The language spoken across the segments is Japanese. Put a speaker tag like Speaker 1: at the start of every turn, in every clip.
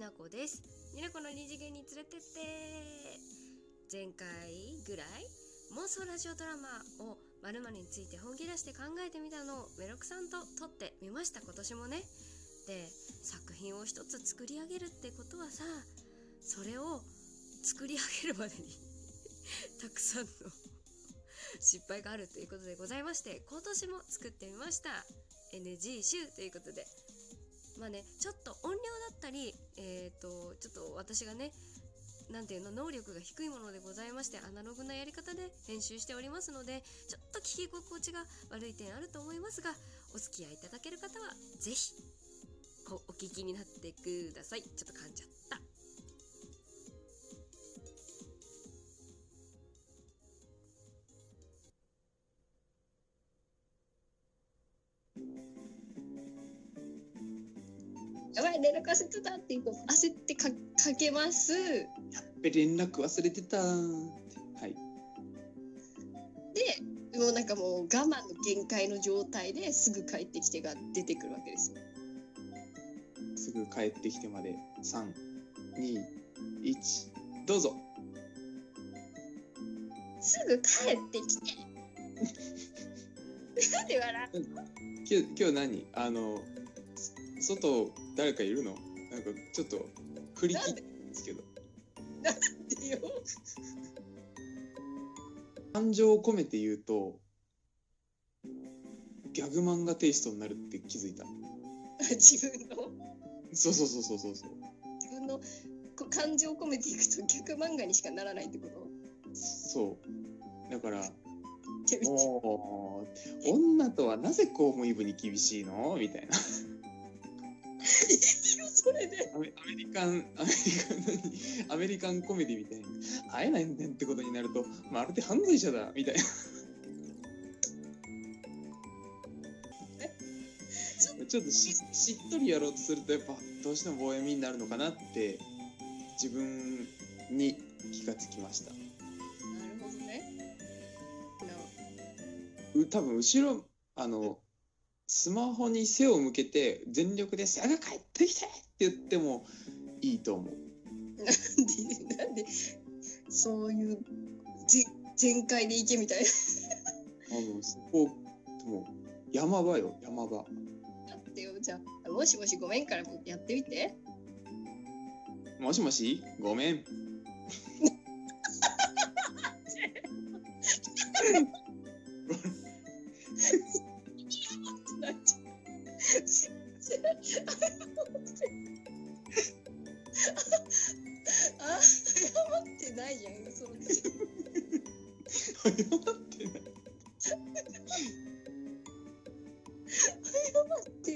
Speaker 1: なこです。になこの二次元に連れてって。前回ぐらい妄想ラジオドラマを〇〇について本気出して考えてみたのをメロクさんと撮ってみました。今年もね。で作品を一つ作り上げるってことはさそれを作り上げるまでに たくさんの 失敗があるということでございまして今年も作ってみました。NG 集ということで。まあねちょっと音量だったりえっ、ー、とちょっと私がねなんていうの能力が低いものでございましてアナログなやり方で編集しておりますのでちょっと聞き心地が悪い点あると思いますがお付き合いいただける方は是非お聞きになってください。ちょっと噛んじゃった。ってこう焦ってかかけます。
Speaker 2: やっべ連絡忘れてたはい。
Speaker 1: でもうなんかもう我慢の限界の状態ですぐ帰ってきてが出てくるわけですよ。
Speaker 2: すぐ帰ってきてまで。321どうぞ。
Speaker 1: すぐ帰ってきて。なんで笑う
Speaker 2: 今日今日何？あの外誰かいるの？なんかちょっと振り切ってるんですけど。
Speaker 1: なんでよ。
Speaker 2: 感情を込めて言うとギャグ漫画テイストになるって気づいた。
Speaker 1: 自分の？
Speaker 2: そうそうそうそうそう。そう
Speaker 1: 自分の？こ感情を込めていくと逆漫画にしかならないってこと？
Speaker 2: そう。だから女とはなぜ公務員部に厳しいの？みたいな
Speaker 1: それで
Speaker 2: アメアメリカンアメリカン何？アメリカンコメディみたいに会えないんだってことになるとまるで犯罪者だみたいな。ちょっとししっとりやろうとするとやっぱどうしても棒読みになるのかなって自分に気がつきました。
Speaker 1: なるほどね。
Speaker 2: う多分後ろあのスマホに背を向けて全力で「さが帰ってきて!」って言ってもいいと思う。
Speaker 1: なんでなんでそういうぜ全開でいけみたいな。
Speaker 2: あのそこもう山場よ山場。
Speaker 1: だってよじゃあもしもしごめんからもやってみて。
Speaker 2: もしもし？ごめん。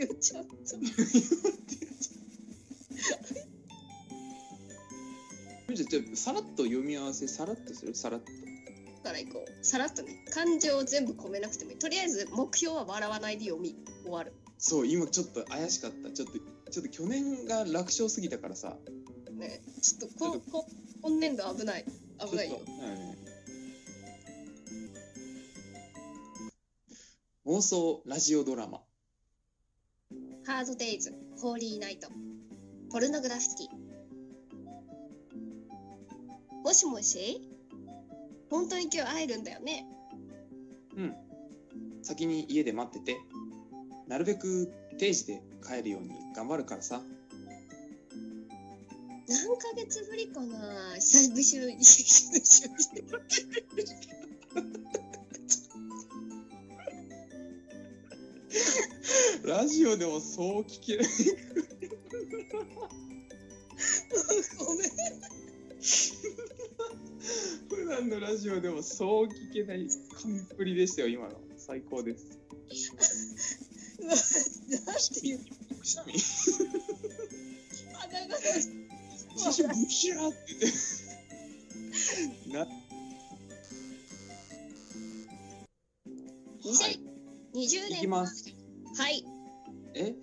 Speaker 1: 謝っ、ちょっと。
Speaker 2: じゃあじゃさらっと。読み合わせさらっと。するさらっと。
Speaker 1: から行こう。さらっと。ね、感情を全部込めなくてもいい。と。りあえず目標は笑わないで読み終わる。
Speaker 2: そう今ちょっと。怪しかったちょっと。ちょっと。去年が楽勝すぎたからさ
Speaker 1: ね、ちょっと。ここ今年度危ない。危ないよ。
Speaker 2: 妄想ラジオドラマ
Speaker 1: ハードデイズ、ホーリーナイト、ポルノグラフィティ。もしもし？本当に今日会えるんだよね？
Speaker 2: うん先に家で待っててなるべく定時で帰るように頑張るからさ
Speaker 1: 何ヶ月ぶりかな？久しぶり。
Speaker 2: ラジオでもそう聞けない
Speaker 1: ごめん。
Speaker 2: 普段のラジオでもそう聞けない完っぷりでしたよ今の。最高です。
Speaker 1: なんていう
Speaker 2: くしゃみ
Speaker 1: 鼻が
Speaker 2: 久しぶりシャーってなはい
Speaker 1: 2020
Speaker 2: いき
Speaker 1: 年
Speaker 2: ます
Speaker 1: はい
Speaker 2: え？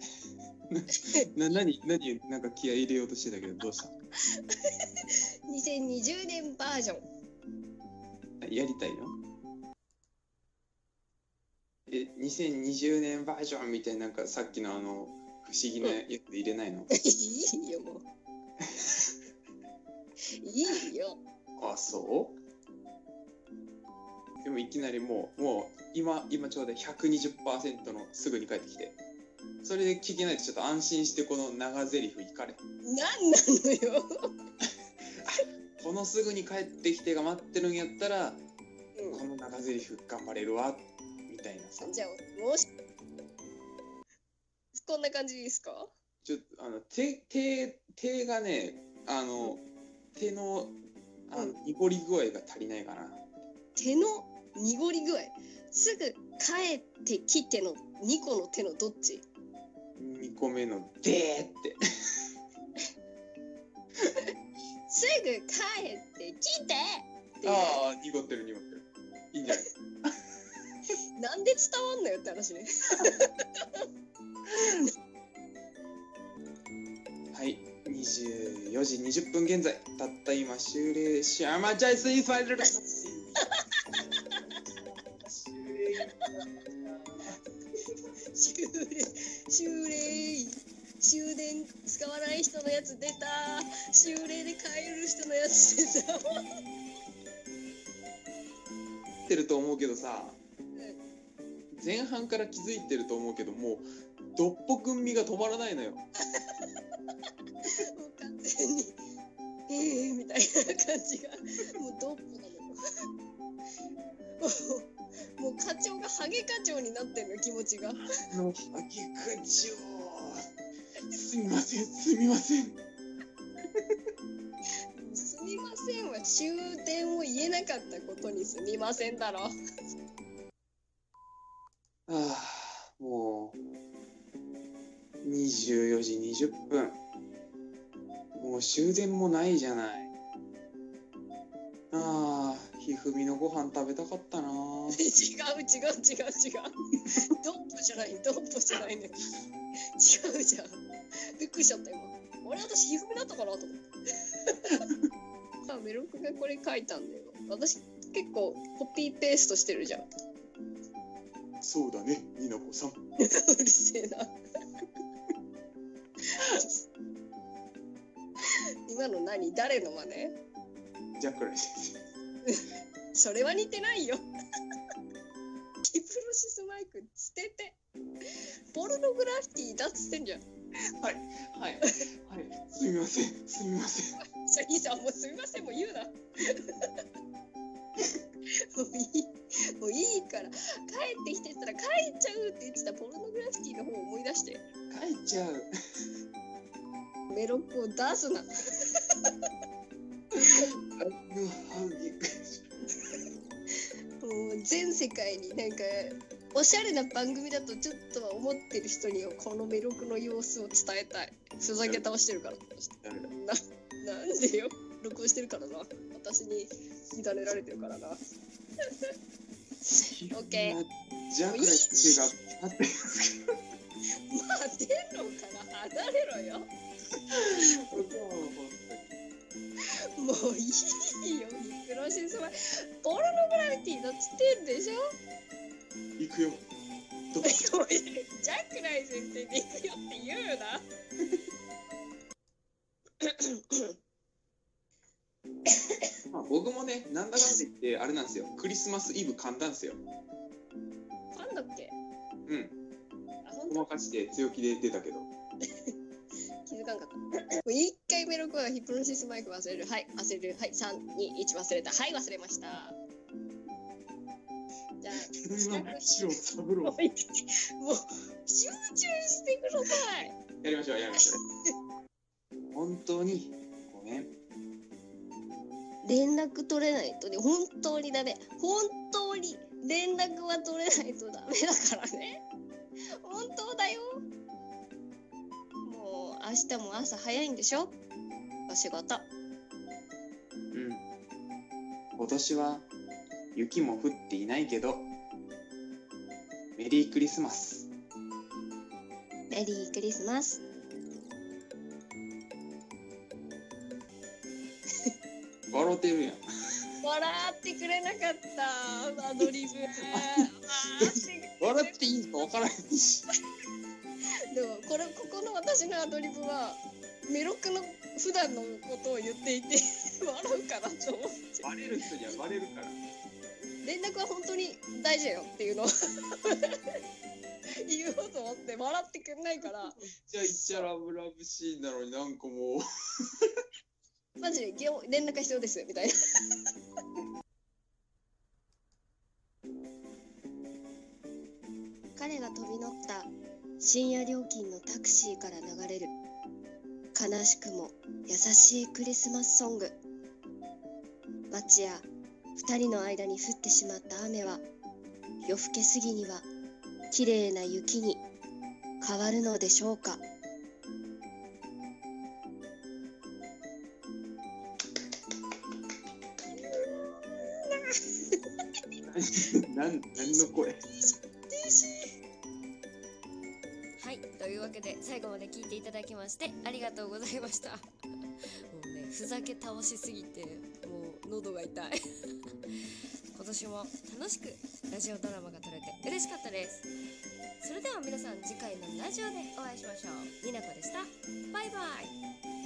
Speaker 2: なな何何なんか気合い入れようとしてたけどどうした？
Speaker 1: 2020年バージョン。
Speaker 2: やりたいの？え2020年バージョンみたいななんかさっきのあの不思議なやつ入れないの？
Speaker 1: いいよもう。いいよ。
Speaker 2: あそう？でもいきなりもうもう今今ちょうど120%のすぐに帰ってきてそれで聞けないとちょっと安心してこの長台詞いかれ
Speaker 1: なんなのよ、
Speaker 2: このすぐに帰ってきてが待ってるんやったら
Speaker 1: う
Speaker 2: この長台詞頑張れるわみたいなさ。
Speaker 1: ん、じゃあもしこんな感じですか？
Speaker 2: ちょっとあの手手手がねあの手のあの
Speaker 1: うん。
Speaker 2: 濁り具合が足りないかな。
Speaker 1: 手の濁り具合。すぐ帰ってきての2個の手のどっち
Speaker 2: ？2個目の「でー」って。
Speaker 1: すぐ帰ってきて。
Speaker 2: ああ濁ってる濁ってる。いいんじゃない？
Speaker 1: なんで伝わんのよって話ね。
Speaker 2: はい24時20分現在。たった今終了しあまちゃいすいファイルです終了
Speaker 1: 終 礼終電使わない人のやつ出た。終礼で帰る人のやつ出た。
Speaker 2: ってると思うけどさ前半から気づいてると思うけどもうどっぽくんみが止まらないのよ。
Speaker 1: もう完全にええー、みたいな感じが。もうドッポなのよ もう課長がハゲ課長になってんの気持ちが。
Speaker 2: のハゲ課長。すみませんすみません。
Speaker 1: すみませんは終電を言えなかったことにすみませんだろ。
Speaker 2: ああもう24時20分。もう終電もないじゃないひふみのご飯食べたかったな。
Speaker 1: 違う違う違う違う。ドッポじゃないドッポじゃないね。違うじゃん。びっくりしちゃった今。俺私ひふみだったかなと思って。さ あメロクがこれ書いたんだよ。私結構コピーペーストしてるじゃん。
Speaker 2: そうだねになこさん。
Speaker 1: うるせえな。今の何？誰の真似？
Speaker 2: ジャックライ先
Speaker 1: それは似てないよ。キプロシスマイク捨てて。ポルノグラフィティだっつってんじゃん。
Speaker 2: 生はい。はい。はい。すみません。すみません。
Speaker 1: じゃあいいじゃんもうすみませんもう言うな。もういい。もういいから。帰ってきてったら帰っちゃうって言ってたポルノグラフィティの方を思い出して。
Speaker 2: 帰っちゃう。
Speaker 1: メロックを出すな。
Speaker 2: あのハゲ
Speaker 1: もう全世界になんかおしゃれな番組だとちょっとは思ってる人にはこのメロクの様子を伝えたい。ふざけ倒してるから。ななんでよ。録音してるからな。私に委ねられてるからな。オッケー。
Speaker 2: ジャックライ先生が立って
Speaker 1: 待てろから離れろよ もういいよ。ミクロシスはポルノグラフィティだっつってんでしょ？
Speaker 2: 行くよ。どこ
Speaker 1: ジャックライ先生で行くよって言うな。
Speaker 2: まあ、僕もねなんだかんだ言ってあれなんですよ。クリスマスイブ噛んだんですよ。
Speaker 1: なんだっけ？
Speaker 2: うん。ごまかして強気で出たけど
Speaker 1: 1回目の音はヒプロシスマイク忘れる。はい、忘れる。はい、3、2、1忘れた。はい、忘れました。じゃあ、
Speaker 2: 白三郎。
Speaker 1: もう、集中してください。
Speaker 2: やりましょう、やりましょう。本当に、ごめん。
Speaker 1: 連絡取れないとね、本当にダメ。本当に連絡は取れないとダメだからね。本当だよ。明日も朝早いんでしょ？お仕事。
Speaker 2: うん。今年は雪も降っていないけどメリークリスマス。
Speaker 1: メリークリスマス。
Speaker 2: 笑ってるやん。
Speaker 1: 笑ってくれなかった。アドリブ。
Speaker 2: 笑っていいのか分からへんし
Speaker 1: でもこれここの私のアドリブはメロクの普段のことを言っていて 笑うかなと思って。
Speaker 2: バレる人にはバレるから。
Speaker 1: 連絡は本当に大事だよっていうのを 言おうと思って笑ってくんないから。
Speaker 2: じゃあいっちゃラブラブシーンなのになんかもう。
Speaker 1: マジでゲオ連絡が必要ですみたいな。彼が飛び乗った深夜料金のタクシーから流れる。悲しくも優しいクリスマスソング。町や二人の間に降ってしまった雨は夜更けすぎには綺麗な雪に変わるのでしょうか。
Speaker 2: なん何の声？
Speaker 1: で最後まで聞いていただきましてありがとうございました。もうねふざけ倒しすぎてもう喉が痛い。今年も楽しくラジオドラマが撮れて嬉しかったです。それでは皆さん次回のラジオでお会いしましょう。になこでした。バイバイ。